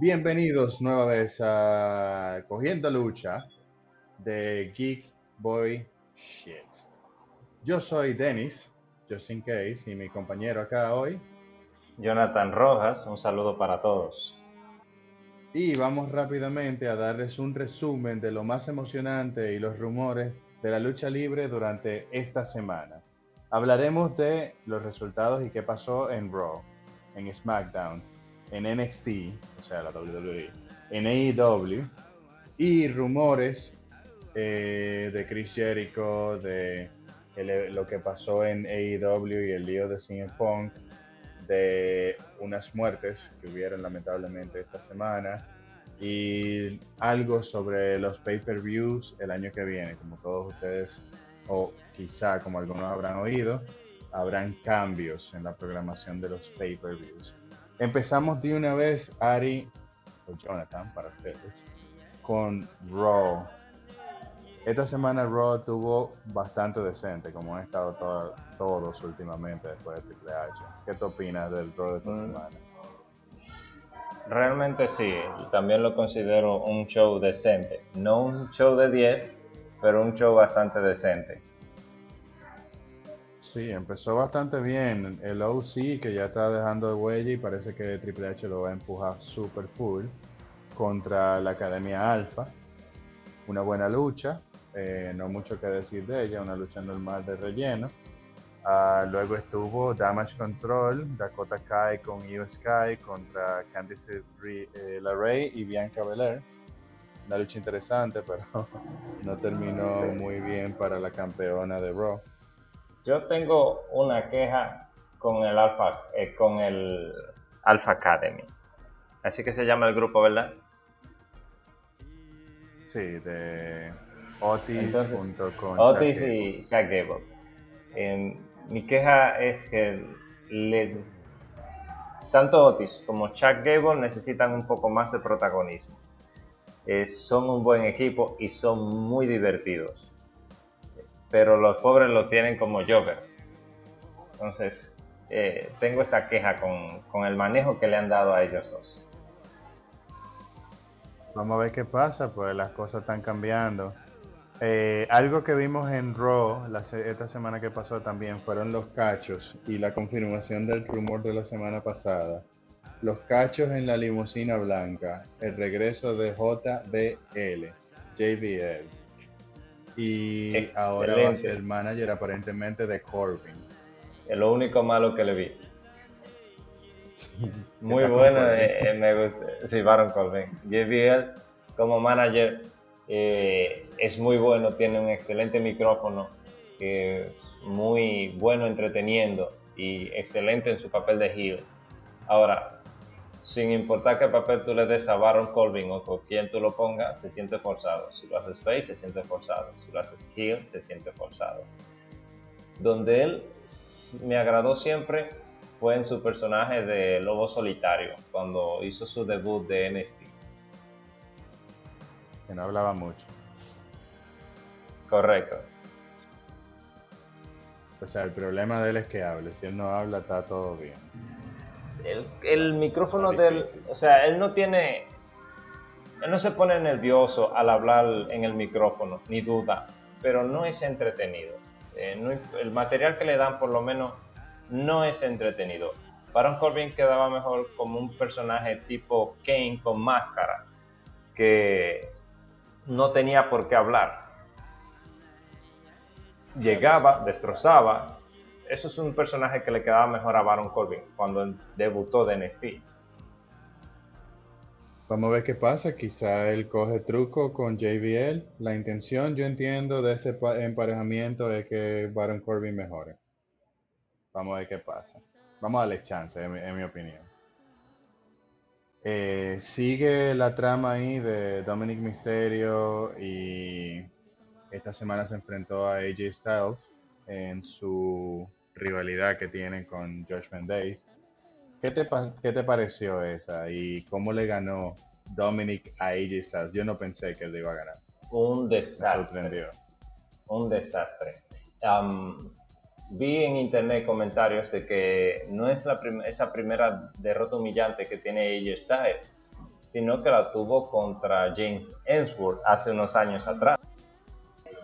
Bienvenidos nueva vez a Cogiendo Lucha de Geek Boy Shit. Yo soy Dennis, just in case, y mi compañero acá hoy. Jonathan Rojas, un saludo para todos. Y vamos rápidamente a darles un resumen de lo más emocionante y los rumores de la lucha libre durante esta semana. Hablaremos de los resultados y qué pasó en Raw, en SmackDown, en NXT, o sea, la WWE, en AEW, y rumores eh, de Chris Jericho, de lo que pasó en AEW y el lío de CM Punk, de unas muertes que hubieron lamentablemente esta semana, y algo sobre los pay-per-views el año que viene, como todos ustedes, o quizá como algunos habrán oído, habrán cambios en la programación de los pay-per-views. Empezamos de una vez, Ari o Jonathan, para ustedes, con Raw. Esta semana Raw tuvo bastante decente, como han estado todos últimamente después de Triple H. ¿Qué te opinas del Raw de esta mm. semana? Realmente sí, también lo considero un show decente. No un show de 10, pero un show bastante decente. Sí, empezó bastante bien. El OC que ya está dejando de huella y parece que Triple H lo va a empujar super full contra la Academia Alpha. Una buena lucha, eh, no mucho que decir de ella, una lucha normal de relleno. Ah, luego estuvo Damage Control, Dakota Kai con Io Sky contra Candice eh, LeRae y Bianca Belair. Una lucha interesante, pero no terminó muy bien para la campeona de Raw. Yo tengo una queja con el Alpha, eh, con el Alpha Academy. Así que se llama el grupo, ¿verdad? Sí, de Otis junto con Otis y Jack Gable. Em, mi queja es que tanto Otis como Chuck Gable necesitan un poco más de protagonismo. Eh, son un buen equipo y son muy divertidos pero los pobres lo tienen como Joker. Entonces, eh, tengo esa queja con, el manejo que le han dado a ellos dos. Vamos a ver qué pasa, pues las cosas están cambiando. Eh, algo que vimos en Raw esta semana que pasó también fueron los cachos y la confirmación del rumor de la semana pasada. Los cachos en la limusina blanca, el regreso de JBL, JBL y ahora va a ser el manager aparentemente de Corbin. Es lo único malo que le vi. Muy bueno, eh, eh, me gusta. Sí, Baron Corbin. JBL como manager eh, es muy bueno, tiene un excelente micrófono, es muy bueno entreteniendo y excelente en su papel de heel. Ahora, sin importar qué papel tú le des a Baron Corbin o con quien tú lo pongas, se siente forzado. Si lo haces face, se siente forzado. Si lo haces heel, se siente forzado. Donde él me agradó siempre fue en su personaje de Lobo Solitario, cuando hizo su debut de NXT. Que no hablaba mucho. Correcto. O sea, el problema de él es que hable. Si él no habla, está todo bien el, micrófono del, o sea, él no tiene, él no se pone nervioso al hablar en el micrófono, ni duda, pero no es entretenido. Eh, el material que le dan por lo menos no es entretenido. Baron Corbin quedaba mejor como un personaje tipo Kane con máscara, que no tenía por qué hablar. Llegaba, destrozaba, eso es un personaje que le quedaba mejor a Baron Corbin cuando debutó de NXT. Vamos a ver qué pasa. Quizá él coge truco con JBL. La intención, yo entiendo, de ese emparejamiento es que Baron Corbin mejore. Vamos a ver qué pasa. Vamos a darle chance, en mi, opinión. Eh, sigue la trama ahí de Dominic Mysterio y esta semana se enfrentó a AJ Styles en su rivalidad que tienen con Josh Days. ¿Qué te, ¿Qué te pareció esa y cómo le ganó Dominic a AJ Styles? Yo no pensé que él iba a ganar. Un desastre. Un desastre. vi en internet comentarios de que no es la esa primera derrota humillante que tiene AJ Styles, sino que la tuvo contra James Ellsworth hace unos años atrás.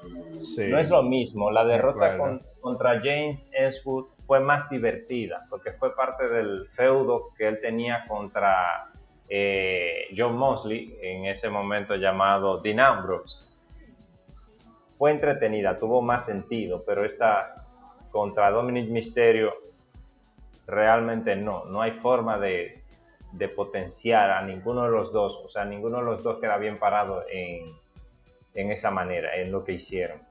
no es lo mismo, la derrota contra James Ellsworth fue más divertida, porque fue parte del feudo que él tenía contra eh, John Mosley, en ese momento llamado Dean Ambrose. Fue entretenida, tuvo más sentido, pero esta contra Dominic Mysterio realmente no, no hay forma de, de potenciar a ninguno de los dos, o sea, ninguno de los dos queda bien parado en, en esa manera, en lo que hicieron.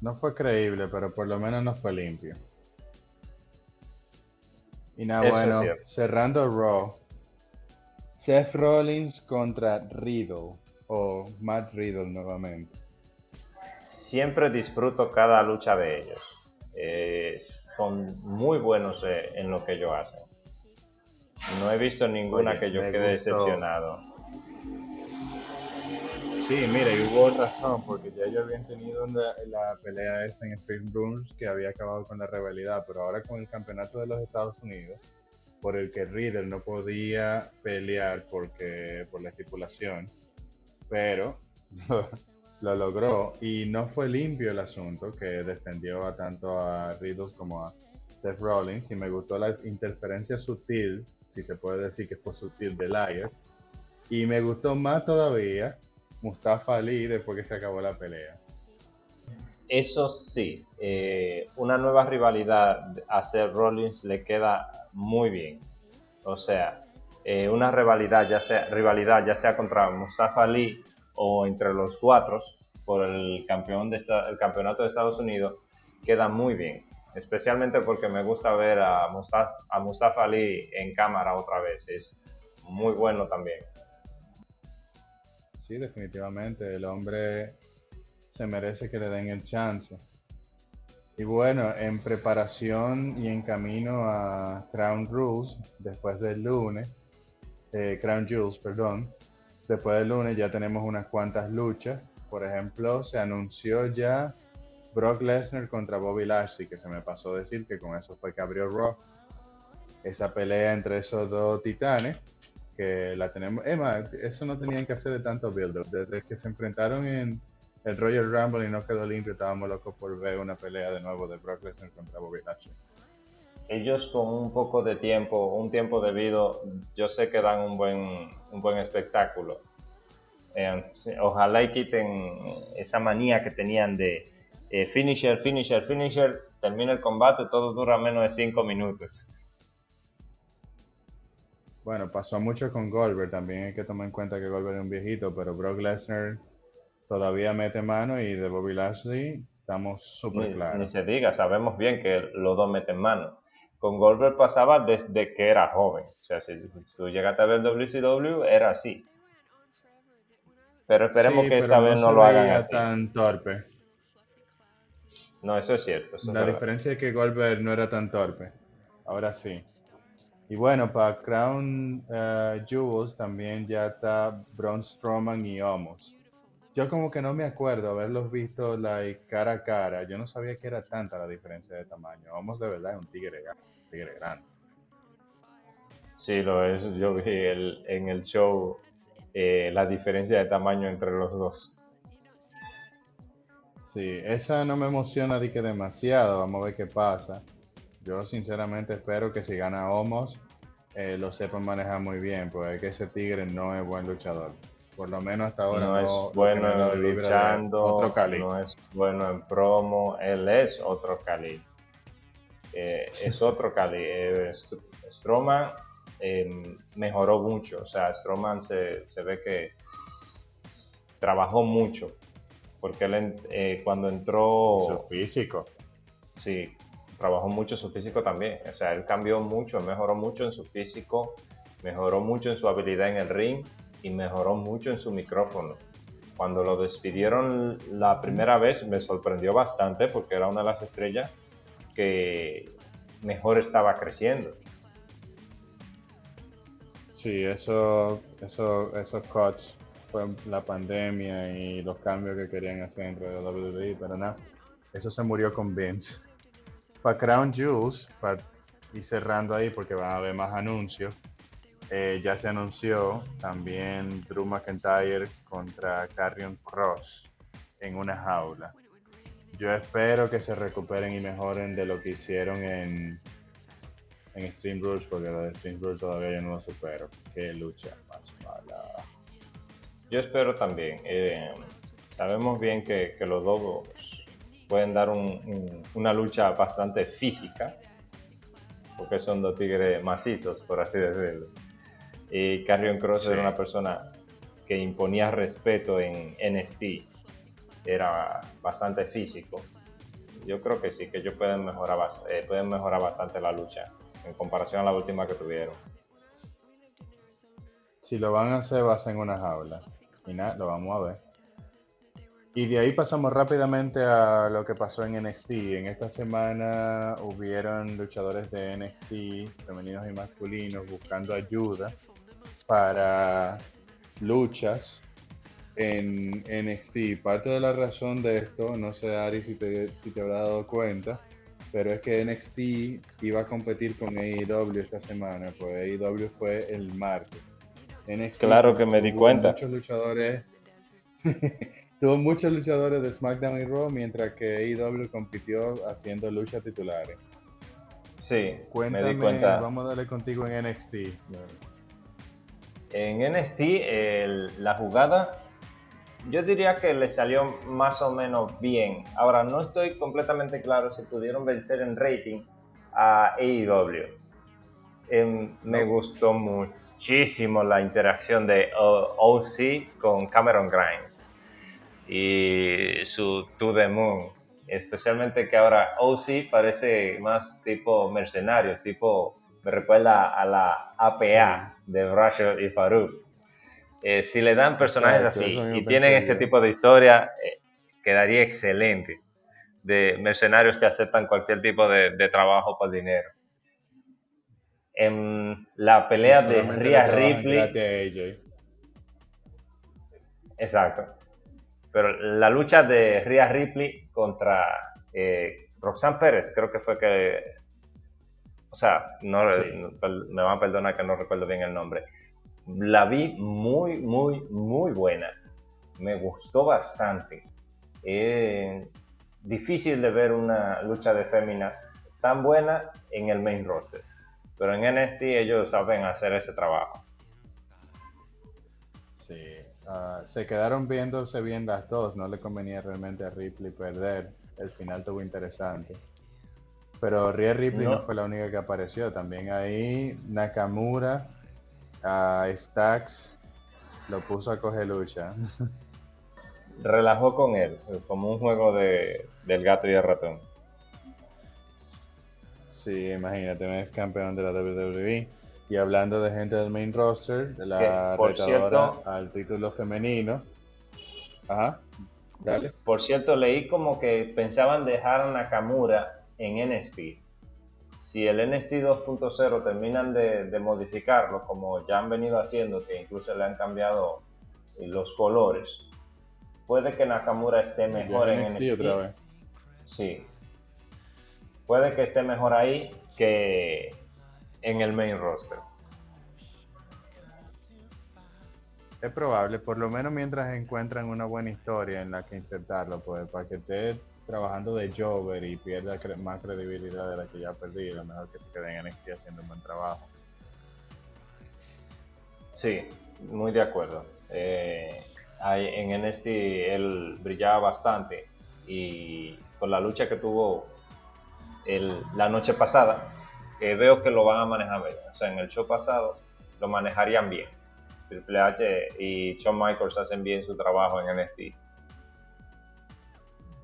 No fue creíble, pero por lo menos no fue limpio. Y nada, bueno, cerrando Raw. Seth Rollins contra Riddle, o Matt Riddle nuevamente. Siempre disfruto cada lucha de ellos. son muy buenos eh, en lo que ellos hacen. No he visto ninguna que yo quede decepcionado. Sí, mira, y hubo razón, porque ya ellos habían tenido la, pelea esa en Spring Rules que había acabado con la rivalidad, pero ahora con el campeonato de los Estados Unidos, por el que Riddle no podía pelear porque por la estipulación, pero lo, logró. Y no fue limpio el asunto que defendió a tanto a Riddle como a Seth Rollins y me gustó la interferencia sutil, si se puede decir que fue sutil de Elias, y me gustó más todavía Mustafa Ali después que se acabó la pelea. Eso sí, eh, una nueva rivalidad a Rollins le queda muy bien. O sea, eh, una rivalidad ya, sea, rivalidad ya sea contra Mustafa Ali o entre los cuatro por el, campeón campeonato de Estados Unidos queda muy bien. Especialmente porque me gusta ver a Mustafa, a Mustafa Ali en cámara otra vez. Es muy bueno también sí, definitivamente. El hombre se merece que le den el chance. Y bueno, en preparación y en camino a Crown Rules, después del lunes, eh, Crown Jewels, perdón, después del lunes ya tenemos unas cuantas luchas. Por ejemplo, se anunció ya Brock Lesnar contra Bobby Lashley, que se me pasó decir que con eso fue que abrió Raw. Esa pelea entre esos dos titanes que la tenemos. Emma, eso no tenían que hacer de tanto build-up. Desde que se enfrentaron en el Royal Rumble y no quedó limpio, estábamos locos por ver una pelea de nuevo de Brock Lesnar contra Bobby Lashley. Ellos con un poco de tiempo, un tiempo debido, yo sé que dan un buen, un buen espectáculo. Eh, ojalá y quiten esa manía que tenían de eh, finisher, finisher, finisher, termina el combate, todo dura menos de 5 minutos. Bueno, pasó mucho con Goldberg, también hay que tomar en cuenta que Goldberg es un viejito, pero Brock Lesnar todavía mete mano y de Bobby Lashley estamos súper claros. Ni se diga, sabemos bien que los dos meten mano. Con Goldberg pasaba desde que era joven. O sea, si, tú llegaste a ver WCW, era así. Pero esperemos que esta vez no, lo hagan así. tan torpe. No, eso es cierto. La diferencia es que Goldberg no era tan torpe. Ahora sí. Y bueno, para Crown uh, Jewels también ya está Braun Strowman y Omos. Yo como que no me acuerdo haberlos visto like, cara a cara. Yo no sabía que era tanta la diferencia de tamaño. Omos de verdad es un tigre, tigre grande. Sí, lo es. Yo vi en el show eh, la diferencia de tamaño entre los dos. Sí, esa no me emociona de que demasiado. Vamos a ver qué pasa. Yo sinceramente espero que si gana Homos, eh, lo sepan manejar muy bien, porque que ese tigre no es buen luchador. Por lo menos hasta ahora no, es bueno luchando, otro cali. no es bueno en promo, él es otro cali. Eh, es otro cali. Eh, Stroman em, mejoró mucho, o sea, Stroman se, se ve que trabajó mucho, porque él cuando entró... Su físico. Sí, trabajó mucho su físico también. O sea, él cambió mucho, mejoró mucho en su físico, mejoró mucho en su habilidad en el ring y mejoró mucho en su micrófono. Cuando lo despidieron la primera vez me sorprendió bastante porque era una de las estrellas que mejor estaba creciendo. Sí, eso, eso, esos cuts fue la pandemia y los cambios que querían hacer dentro de WWE, pero nada, eso se murió con Vince para Crown Jewels, para cerrando ahí porque van a haber más anuncios. eh, ya se anunció también Drew McIntyre contra Carrion Cross en una jaula. Yo espero que se recuperen y mejoren de lo que hicieron en, en Stream Rules, porque lo de Stream Rules todavía yo no lo supero. Qué lucha más mala. Yo espero también. Eh, sabemos bien que, los dos pueden dar una lucha bastante física, porque son dos tigres macizos, por así decirlo. Y Carrion Cross era una persona que imponía respeto en NXT era bastante físico. Yo creo que sí, que ellos pueden mejorar, eh, pueden mejorar bastante la lucha en comparación a la última que tuvieron. Si lo van a hacer, va a ser en una jaula. Y nada, lo vamos a ver. Y de ahí pasamos rápidamente a lo que pasó en NXT. En esta semana hubieron luchadores de NXT, femeninos y masculinos, buscando ayuda para luchas en NXT. Parte de la razón de esto, no sé Ari si te, si te habrá dado cuenta, pero es que NXT iba a competir con AEW esta semana, pues AEW fue el martes. claro que me di cuenta. Muchos luchadores, tuvo muchos luchadores de SmackDown y Raw, mientras que AEW compitió haciendo luchas titulares. Sí, Cuéntame, me di cuenta. Vamos a darle contigo en NXT. En NXT, la jugada yo diría que le salió más o menos bien. Ahora, no estoy completamente claro si pudieron vencer en rating a AEW. Em, me gustó muchísimo la interacción de OC con Cameron Grimes y su To The Moon. Especialmente que ahora OC parece más tipo mercenarios, tipo, me recuerda a la APA de Bradshaw y Farouk eh, si le dan personajes así y tienen ese tipo de historia, eh, quedaría excelente. De mercenarios que aceptan cualquier tipo de, trabajo por dinero. En la pelea de Rhea Ripley. Exacto. Pero la lucha de Rhea Ripley contra eh, Roxanne Pérez, creo que fue que. O sea, no, me van a perdonar que no recuerdo bien el nombre la vi muy, muy, muy buena. Me gustó bastante. Eh, difícil de ver una lucha de féminas tan buena en el main roster. Pero en NXT ellos saben hacer ese trabajo. Sí, ah, se quedaron viéndose bien las dos. No le convenía realmente a Ripley perder. El final tuvo interesante. Pero Rhea Ripley no fue la única que apareció. También ahí Nakamura a Stax lo puso a coger lucha. Relajó con él, como un juego de, del gato y el ratón. Sí, imagínate, ex campeón de la WWE. Y hablando de gente del main roster, de la retadora al título femenino. Ajá, dale. Por cierto, leí como que pensaban dejar a Nakamura en NXT si el NXT 2.0 terminan de, modificarlo, como ya han venido haciendo, que incluso le han cambiado los colores, puede que Nakamura esté mejor en NXT. Otra vez. Sí. Puede que esté mejor ahí que en el main roster. Es probable, por lo menos mientras encuentran una buena historia en la que insertarlo, pues para que esté trabajando de Jover y pierda más credibilidad de la que ya ha perdido, mejor que se quede en NXT haciendo un buen trabajo. Sí, muy de acuerdo. Eh, en NXT él brillaba bastante y con la lucha que tuvo el, la noche pasada, veo que lo van a manejar bien. O sea, en el show pasado lo manejarían bien. Triple H y Shawn Michaels hacen bien su trabajo en NXT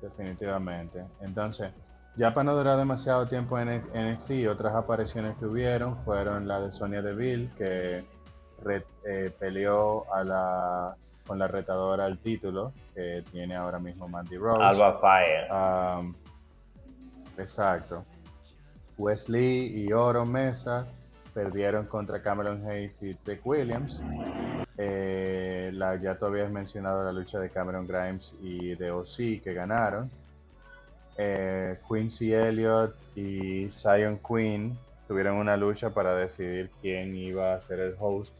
definitivamente. Entonces, ya para no durar demasiado tiempo en NXT, otras apariciones que hubieron fueron la de Sonia Deville, que eh, peleó a la, con la retadora al título, que tiene ahora mismo Mandy Rose. Alba Fire. exacto. Wesley y Oro Mesa perdieron contra Cameron Hayes y Trick Williams. Eh, ya tú habías mencionado la lucha de Cameron Grimes y de OC que ganaron. Eh, Quincy Elliott y Zion Queen tuvieron una lucha para decidir quién iba a ser el host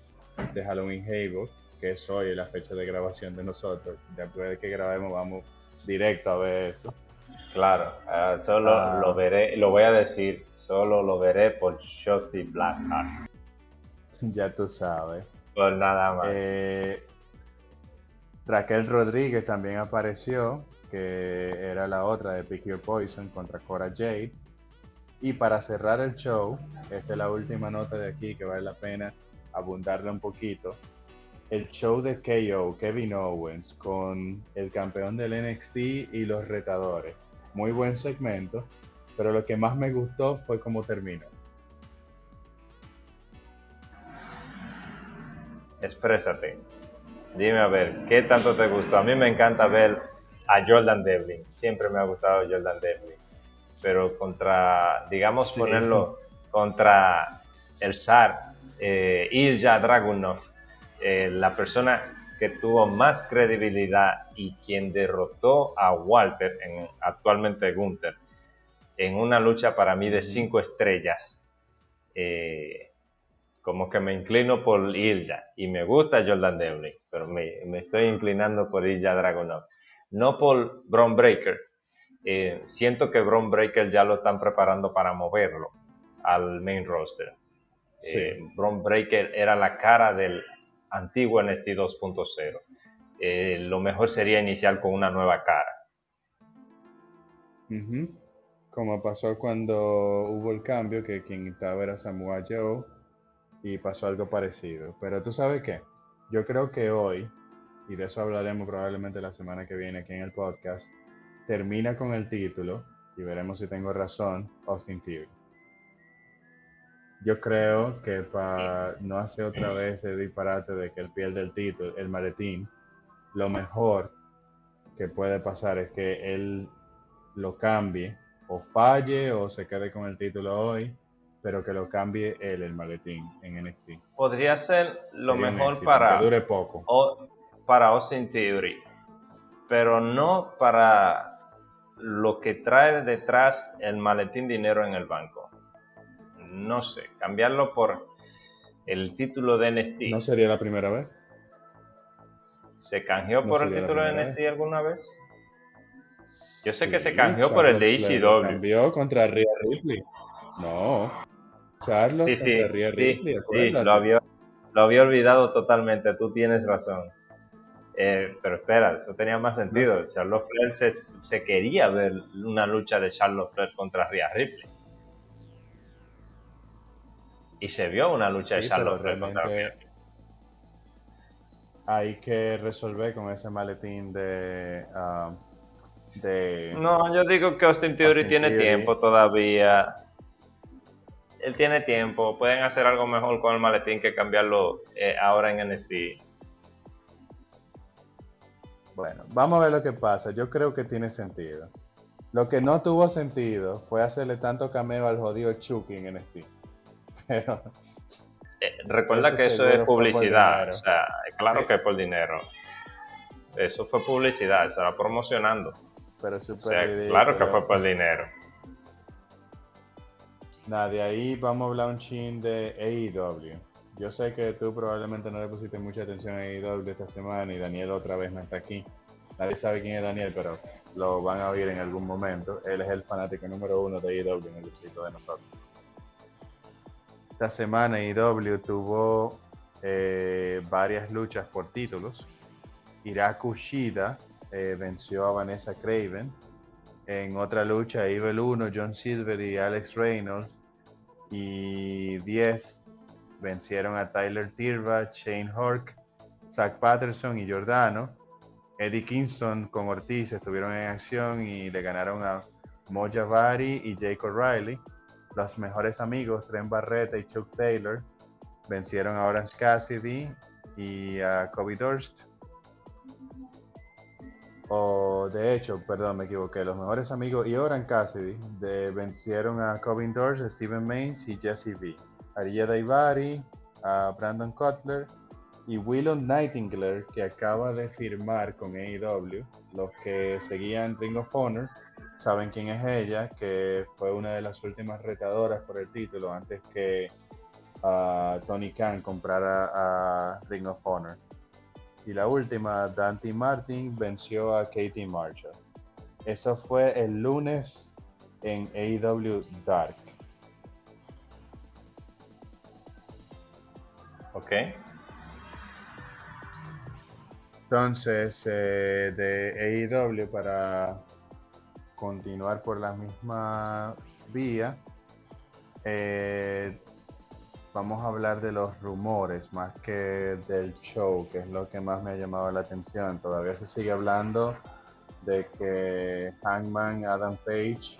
de Halloween Havoc, que es hoy la fecha de grabación de nosotros. Después de que grabemos vamos directo a ver eso. Claro, ah, solo ah. lo veré, lo voy a decir, solo lo veré por Shotzi Blackheart. Ya tú sabes. Por nada más. Eh, Raquel Rodríguez también apareció, que era la otra de Pick Your Poison contra Cora Jade. Y para cerrar el show, esta es la última nota de aquí que vale la pena abundarle un poquito. El show de KO, Kevin Owens, con el campeón del NXT y los retadores. Muy buen segmento, pero lo que más me gustó fue cómo terminó. Exprésate. Dime a ver, ¿qué tanto te gustó? A mí me encanta ver a Jordan Devlin. Siempre me ha gustado Jordan Devlin. Pero contra, digamos, ponerlo contra el zar eh, Ilja Dragunov, eh, la persona que tuvo más credibilidad y quien derrotó a Walter, en, actualmente Gunther, en una lucha para mí de cinco estrellas. Eh, como que me inclino por Ilja y me gusta Jordan Devlin, pero me, estoy inclinando por Ilja Dragunov. No por Braun Breaker. Eh, siento que Braun Breaker ya lo están preparando para moverlo al main roster. Eh, Braun Breaker era la cara del antiguo NXT 2.0. Eh, lo mejor sería iniciar con una nueva cara. Como pasó cuando hubo el cambio, que quien estaba era Samoa Joe y pasó algo parecido. Pero tú sabes qué, yo creo que hoy, y de eso hablaremos probablemente la semana que viene aquí en el podcast, termina con el título, y veremos si tengo razón, Austin Theory. Yo creo que para no hacer otra vez el disparate de que él pierde el título, el maletín, lo mejor que puede pasar es que él lo cambie, o falle, o se quede con el título hoy, pero que lo cambie él el maletín en NXT. Podría ser lo mejor para dure poco. para Austin Theory, pero no para lo que trae detrás el maletín dinero en el banco. No sé, cambiarlo por el título de NXT. ¿No sería la primera vez? ¿Se canjeó por el título de NXT alguna vez? Yo sé que se canjeó por el de ECW. Cambió contra Rhea Ripley. No. Charlotte sí, sí, sí, lo, había, lo había olvidado totalmente, tú tienes razón. Eh, pero espera, eso tenía más sentido. Charlotte Flair se, quería ver una lucha de Charlotte Flair contra Rhea Ripley. Y se vio una lucha de Charlotte Flair contra. Hay que resolver con ese maletín de, ah, de... No, yo digo que Austin Theory tiene tiempo todavía él tiene tiempo, pueden hacer algo mejor con el maletín que cambiarlo eh, ahora en NXT. Bueno, vamos a ver lo que pasa. Yo creo que tiene sentido. Lo que no tuvo sentido fue hacerle tanto cameo al jodido Chucky en NXT. Pero. Eh, recuerda que eso es publicidad. O sea, claro que es por dinero. Eso fue publicidad, estaba promocionando. Pero Claro que fue por dinero. Nada, de ahí vamos a hablar un chin de AEW. Yo sé que tú probablemente no le pusiste mucha atención a AEW esta semana y Daniel otra vez no está aquí. Nadie sabe quién es Daniel, pero lo van a oír en algún momento. Él es el fanático número uno de AEW en el distrito de nosotros. Esta semana AEW tuvo eh, varias luchas por títulos. Iraku Shida eh, venció a Vanessa Craven. En otra lucha, Evil 1, John Silver y Alex Reynolds y 10 vencieron a Tyler Tirva, Shane Hork, Zach Patterson y Giordano. Eddie Kingston con Ortiz estuvieron en acción y le ganaron a Moja Bari y Jake O'Reilly. Los mejores amigos, Trent Barreta y Chuck Taylor, vencieron a Orange Cassidy y a Kobe Durst o de hecho, perdón, me equivoqué, los mejores amigos y Oran Cassidy vencieron a Covin Dorsch, Steven Maines y Jesse V. Arilla Daivari, a Brandon Cutler y Willow Nightingale, que acaba de firmar con AEW, los que seguían Ring of Honor, saben quién es ella, que fue una de las últimas retadoras por el título antes que uh, Tony Khan comprara a Ring of Honor. Y la última, Dante Martin venció a Katie Marshall. Eso fue el lunes en AEW Dark. Ok. Entonces, eh, de AEW para continuar por la misma vía, eh, vamos a hablar de los rumores más que del show, que es lo que más me ha llamado la atención. Todavía se sigue hablando de que Hangman Adam Page,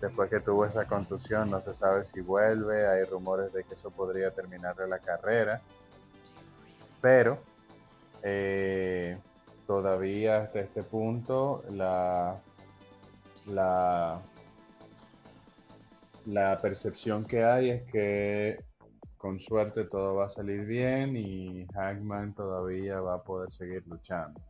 después que tuvo esa contusión, no se sabe si vuelve. Hay rumores de que eso podría terminarle la carrera. Pero eh, todavía hasta este punto la, la, la percepción que hay es que con suerte todo va a salir bien y Hangman todavía va a poder seguir luchando.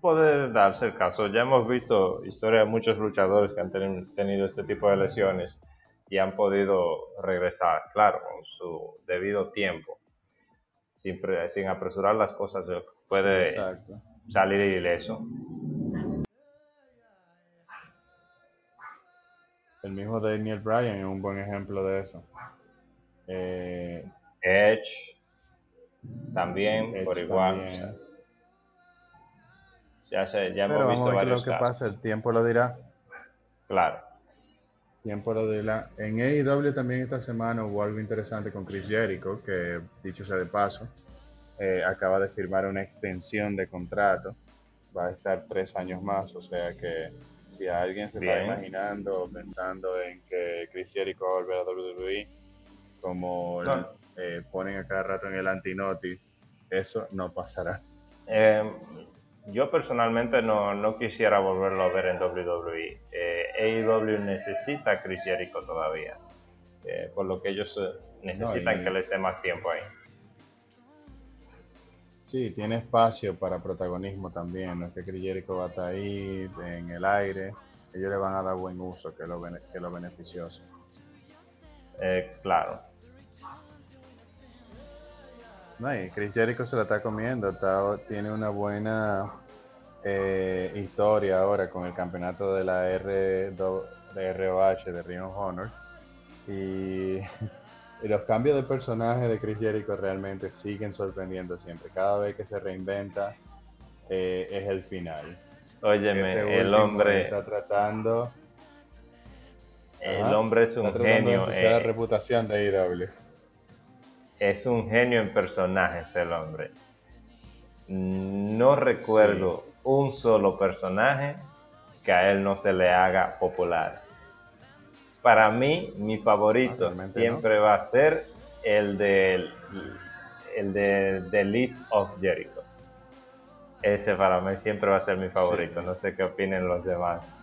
Puede darse el caso. Ya hemos visto historia de muchos luchadores que han tenido este tipo de lesiones y han podido regresar, claro, con su debido tiempo. Sin, sin apresurar las cosas, puede salir ileso. El mismo Daniel Bryan es un buen ejemplo de eso. Eh, Edge también, por igual. ya, ya hemos visto varios lo que pasa, el tiempo lo dirá. Claro. Tiempo lo dirá. En AEW también esta semana hubo algo interesante con Chris Jericho, que dicho sea de paso, eh, acaba de firmar una extensión de contrato. Va a estar tres años más, o sea que si alguien se está imaginando, pensando en que Chris Jericho va a volver a WWE, como eh, ponen a cada rato en el antinoti, eso no pasará. Eh, yo personalmente no, quisiera volverlo a ver en WWE. Eh, AEW necesita a Chris Jericho todavía, por lo que ellos necesitan que le esté más tiempo ahí. Sí, tiene espacio para protagonismo también. No es que Chris Jericho va a estar ahí en el aire. Ellos le van a dar buen uso, que es lo, que lo beneficioso. Eh, claro. No, y Chris Jericho se la está comiendo. tiene una buena eh, historia ahora con el campeonato de la R, de ROH de Ring of Honor. Y Y los cambios de personaje de Chris Jericho realmente siguen sorprendiendo siempre. Cada vez que se reinventa eh, es el final. Óyeme, este el hombre está tratando. El hombre es un genio. De la reputación de IW. Es un genio en personajes el hombre. No recuerdo un solo personaje que a él no se le haga popular para mí, mi favorito siempre va a ser el de el de The List of Jericho. Ese para mí siempre va a ser mi favorito. No sé qué opinen los demás.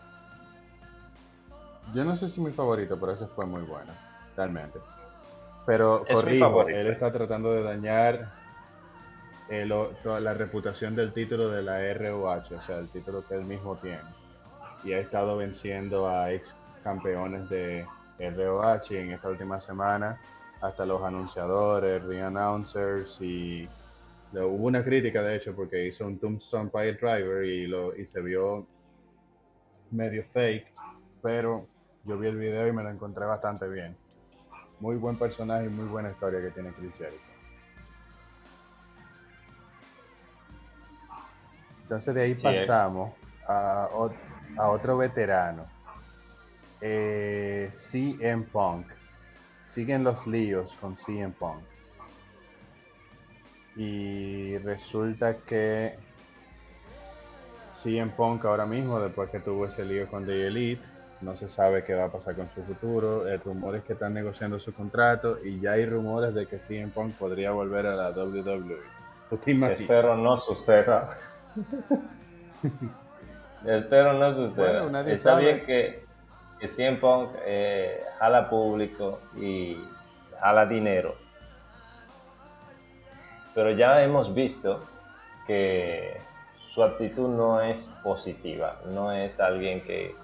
Yo no sé si mi favorito, pero ese fue muy bueno, realmente. Pero corrijo, él está tratando de dañar toda la reputación del título de la ROH, o sea, el título que él mismo tiene. Y ha estado venciendo a ex campeones de ROH en esta última semana, hasta los anunciadores, ring announcers y hubo una crítica de hecho porque hizo un Tombstone Pile Driver y, lo, y se vio medio fake, pero yo vi el video y me lo encontré bastante bien. Muy buen personaje y muy buena historia que tiene Chris Jericho. Entonces de ahí eh. pasamos a, a otro veterano eh, CM Punk. Siguen los líos con CM Punk. Y resulta que CM Punk ahora mismo, después que tuvo ese lío con The Elite, no se sabe qué va a pasar con su futuro. El rumor es que están negociando su contrato y ya hay rumores de que CM Punk podría volver a la WWE. Espero no suceda. Espero no suceda. Está bien que que CM Punk eh, jala público y jala dinero. Pero ya hemos visto que su actitud no es positiva, no es alguien que,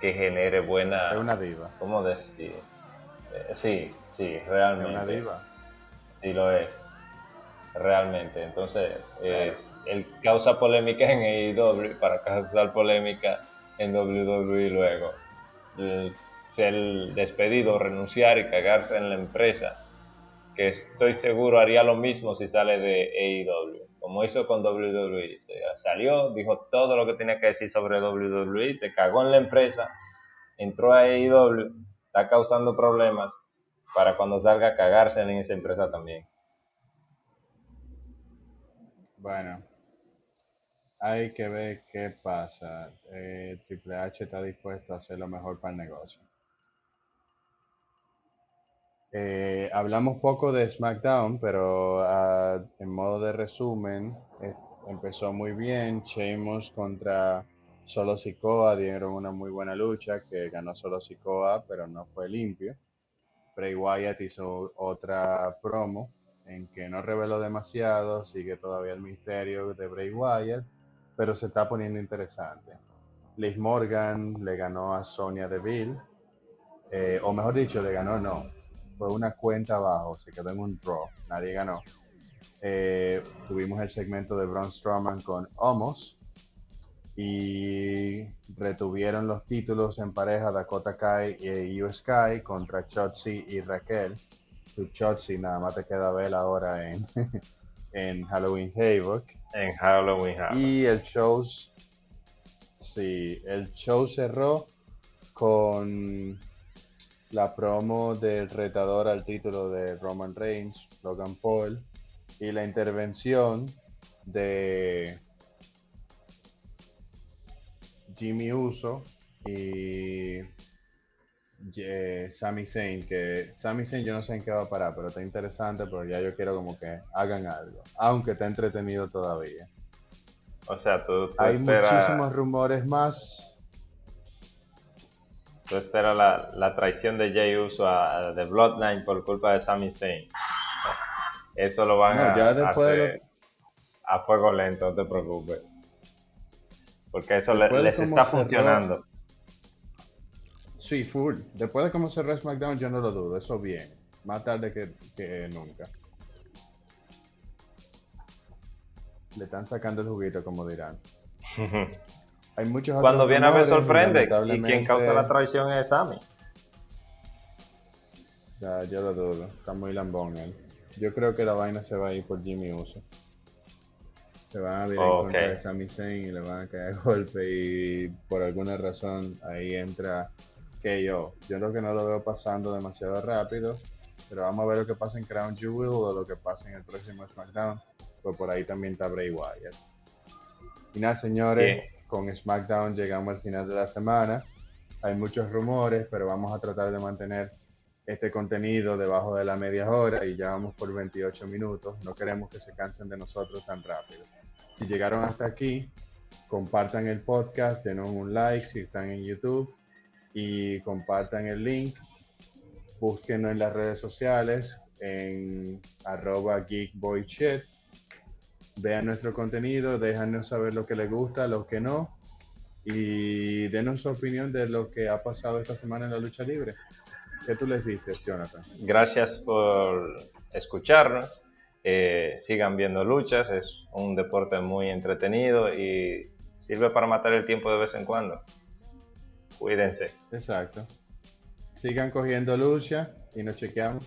que genere buena... Es una diva. ¿Cómo decir? Eh, sí, sí, realmente. Es una diva. Sí lo es, realmente. Entonces, él causa polémica en AEW para causar polémica en WWE luego. ser despedido, renunciar y cagarse en la empresa, que estoy seguro haría lo mismo si sale de AEW, como hizo con WWE. Salió, dijo todo lo que tenía que decir sobre WWE, se cagó en la empresa, entró a AEW, está causando problemas para cuando salga a cagarse en esa empresa también. Bueno, hay que ver qué pasa. Eh, Triple H está dispuesto a hacer lo mejor para el negocio. Eh, hablamos poco de SmackDown, pero ah, en modo de resumen, empezó muy bien. Sheamus contra Solo Sikoa dieron una muy buena lucha que ganó Solo Sikoa, pero no fue limpio. Bray Wyatt hizo otra promo en que no reveló demasiado, sigue todavía el misterio de Bray Wyatt, pero se está poniendo interesante. Liz Morgan le ganó a Sonia Deville, eh, o mejor dicho, le ganó no, fue una cuenta abajo, se quedó en un draw, nadie ganó. Eh, tuvimos el segmento de Braun Strowman con Homos, y retuvieron los títulos en pareja Dakota Kai y US Kai contra Chotzi y Raquel. Tu Chotzi nada más te queda ver ahora en, en Halloween Havoc. En Halloween Havoc. Y el show, sí, el show cerró con la promo del retador al título de Roman Reigns, Logan Paul, y la intervención de Jimmy Uso y eh, Sami Zayn, que Sami Zayn yo no sé en qué va a parar, pero está interesante, pero ya yo quiero como que hagan algo, aunque está entretenido todavía. O sea, tú, Hay muchísimos rumores más. Tú esperas la, traición de Jay Uso a, The Bloodline por culpa de Sami Zayn. Eso lo van a hacer a fuego lento, no te preocupes. Porque eso les está funcionando. Sí, full. Después de cómo cerró SmackDown, yo no lo dudo. Eso bien. Más tarde que, nunca. Le están sacando el juguito, como dirán. Hay muchos Cuando viene a ver, sorprende. Y quien causa la traición es Sammy. Ya, yo lo dudo. Está muy lambón él. Yo creo que la vaina se va a ir por Jimmy Uso se van a ver en contra de Sami Zayn y le van a caer golpe y por alguna razón ahí entra que yo. Yo creo que no lo veo pasando demasiado rápido, pero vamos a ver lo que pasa en Crown Jewel o lo que pasa en el próximo SmackDown, pues por ahí también está Bray Wyatt. Y nada, señores, con SmackDown llegamos al final de la semana. Hay muchos rumores, pero vamos a tratar de mantener este contenido debajo de la media hora y ya vamos por 28 minutos. No queremos que se cansen de nosotros tan rápido. Si llegaron hasta aquí, compartan el podcast, denos un like si están en YouTube y compartan el link. Búsquenos en las redes sociales en arroba geekboychat. Vean nuestro contenido, déjanos saber lo que les gusta, lo que no y denos su opinión de lo que ha pasado esta semana en la lucha libre. ¿Qué tú les dices, Jonathan? Gracias por escucharnos. Eh, sigan viendo luchas, es un deporte muy entretenido y sirve para matar el tiempo de vez en cuando. Cuídense. Exacto. Sigan cogiendo lucha y nos chequeamos.